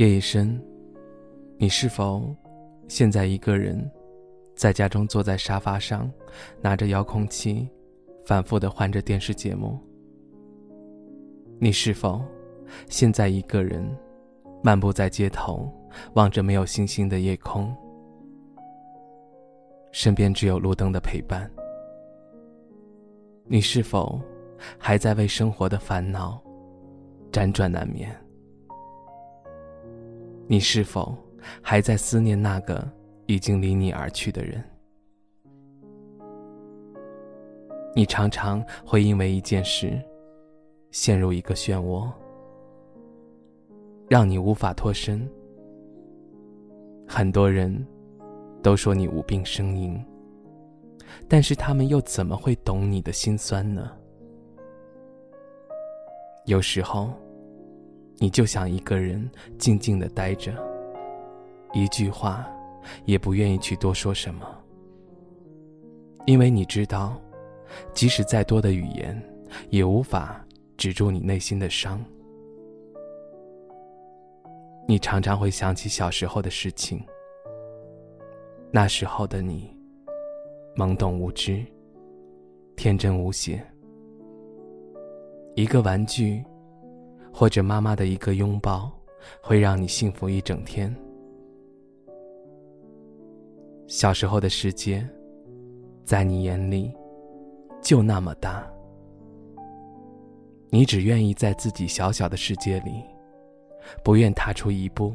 夜已深，你是否现在一个人在家中坐在沙发上，拿着遥控器，反复的换着电视节目？你是否现在一个人漫步在街头，望着没有星星的夜空，身边只有路灯的陪伴？你是否还在为生活的烦恼辗转难眠？你是否还在思念那个已经离你而去的人？你常常会因为一件事陷入一个漩涡，让你无法脱身。很多人都说你无病呻吟，但是他们又怎么会懂你的心酸呢？有时候。你就想一个人静静的待着，一句话也不愿意去多说什么，因为你知道，即使再多的语言，也无法止住你内心的伤。你常常会想起小时候的事情，那时候的你，懵懂无知，天真无邪，一个玩具。或者妈妈的一个拥抱，会让你幸福一整天。小时候的世界，在你眼里，就那么大。你只愿意在自己小小的世界里，不愿踏出一步，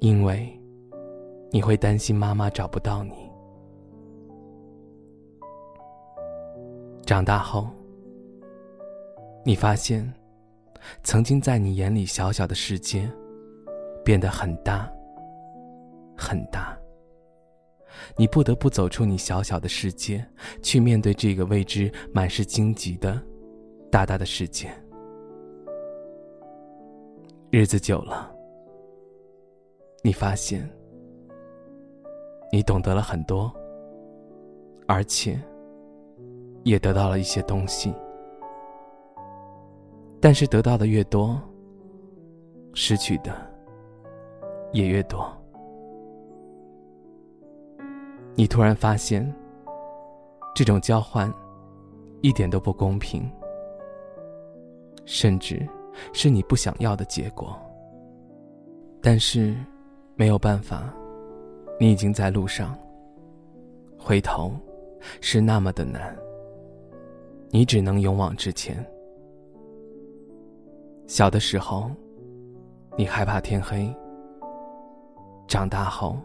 因为你会担心妈妈找不到你。长大后。你发现，曾经在你眼里小小的世界，变得很大，很大。你不得不走出你小小的世界，去面对这个未知、满是荆棘的大大的世界。日子久了，你发现，你懂得了很多，而且，也得到了一些东西。但是得到的越多，失去的也越多。你突然发现，这种交换一点都不公平，甚至是你不想要的结果。但是没有办法，你已经在路上，回头是那么的难，你只能勇往直前。小的时候，你害怕天黑；长大后，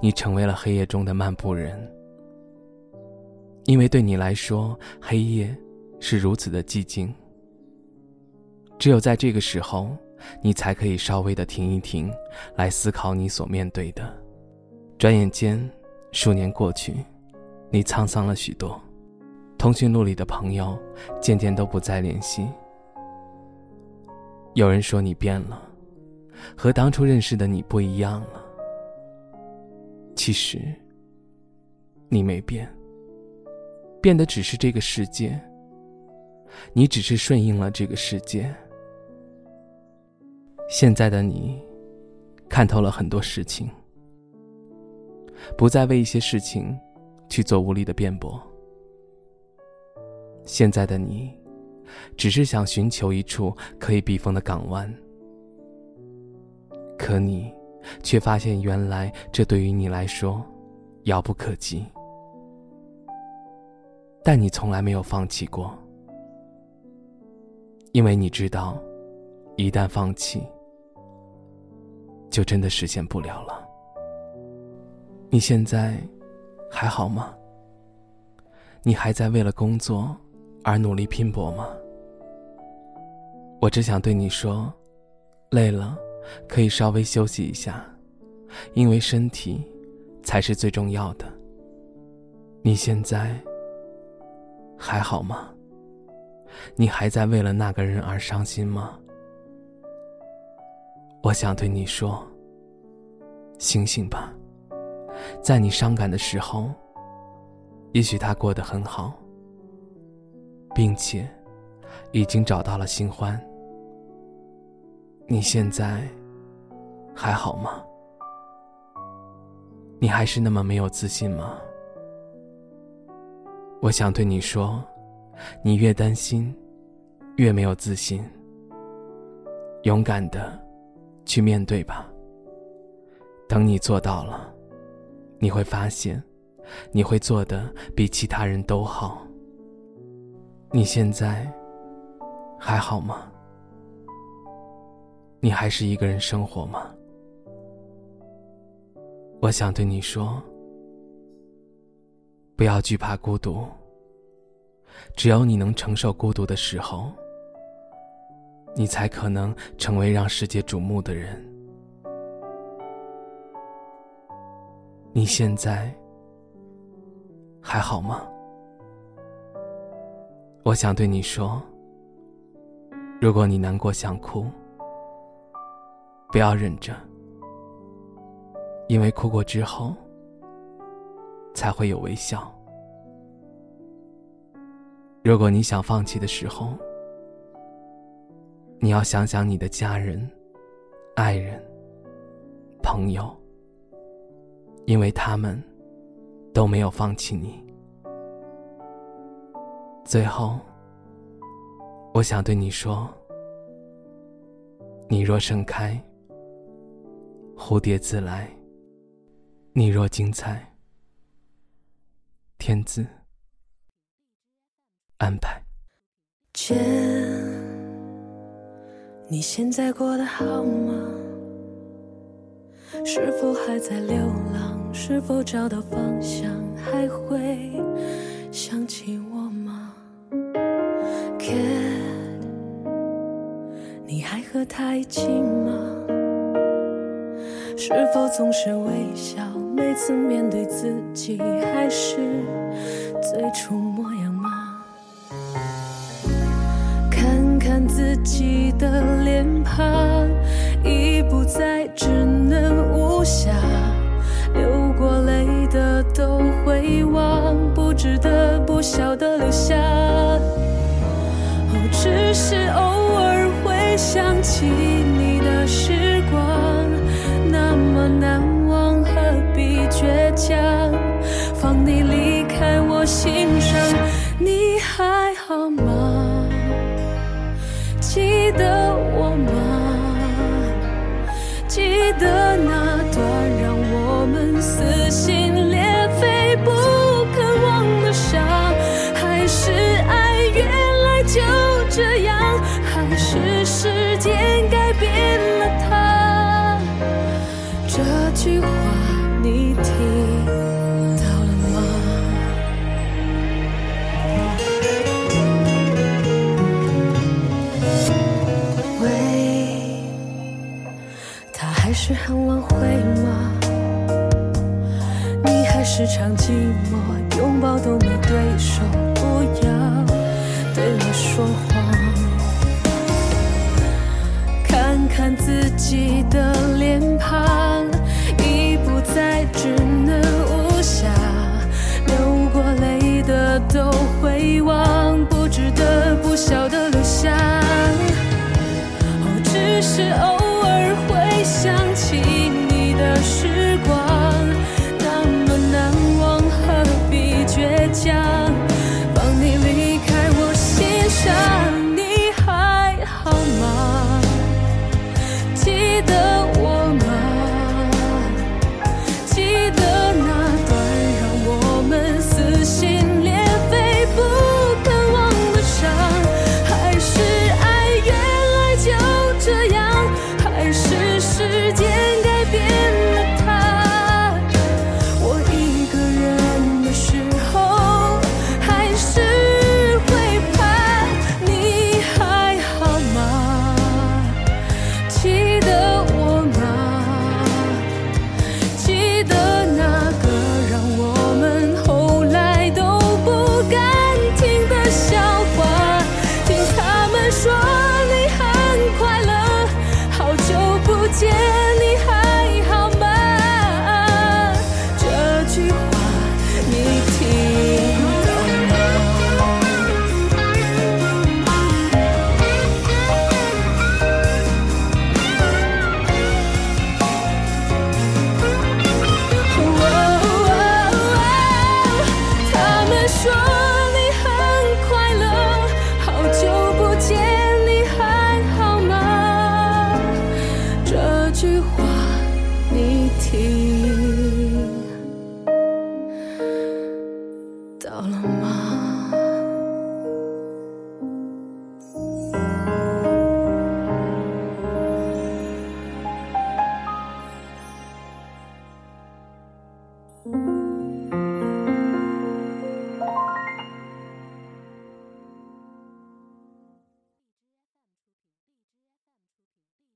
你成为了黑夜中的漫步人。因为对你来说，黑夜是如此的寂静。只有在这个时候，你才可以稍微的停一停，来思考你所面对的。转眼间，数年过去，你沧桑了许多，通讯录里的朋友渐渐都不再联系。有人说你变了，和当初认识的你不一样了。其实，你没变，变的只是这个世界。你只是顺应了这个世界。现在的你，看透了很多事情，不再为一些事情去做无力的辩驳。现在的你。只是想寻求一处可以避风的港湾，可你却发现，原来这对于你来说遥不可及。但你从来没有放弃过，因为你知道，一旦放弃，就真的实现不了了。你现在还好吗？你还在为了工作而努力拼搏吗？我只想对你说，累了，可以稍微休息一下，因为身体才是最重要的。你现在还好吗？你还在为了那个人而伤心吗？我想对你说，醒醒吧，在你伤感的时候，也许他过得很好，并且已经找到了新欢。你现在还好吗？你还是那么没有自信吗？我想对你说，你越担心，越没有自信。勇敢的去面对吧。等你做到了，你会发现，你会做的比其他人都好。你现在还好吗？你还是一个人生活吗？我想对你说，不要惧怕孤独。只有你能承受孤独的时候，你才可能成为让世界瞩目的人。你现在还好吗？我想对你说，如果你难过想哭。不要忍着，因为哭过之后，才会有微笑。如果你想放弃的时候，你要想想你的家人、爱人、朋友，因为他们都没有放弃你。最后，我想对你说：你若盛开。蝴蝶自来，你若精彩，天自安排。姐，你现在过得好吗？是否还在流浪？是否找到方向？还会你还和他一起吗？是否总是微笑？每次面对自己，还是最初模样吗？看看自己的脸庞，已不再稚嫩无瑕。流过泪的都会忘，不值得不晓得留下。哦，只是偶想起你的时光。那么难忘，何必倔强？放你离开我心上，你还好吗？记得还是常寂寞，拥抱都没对手，不要对我说谎。看看自己的脸庞。已不再稚嫩无瑕，流过泪的都会忘，不值得不晓得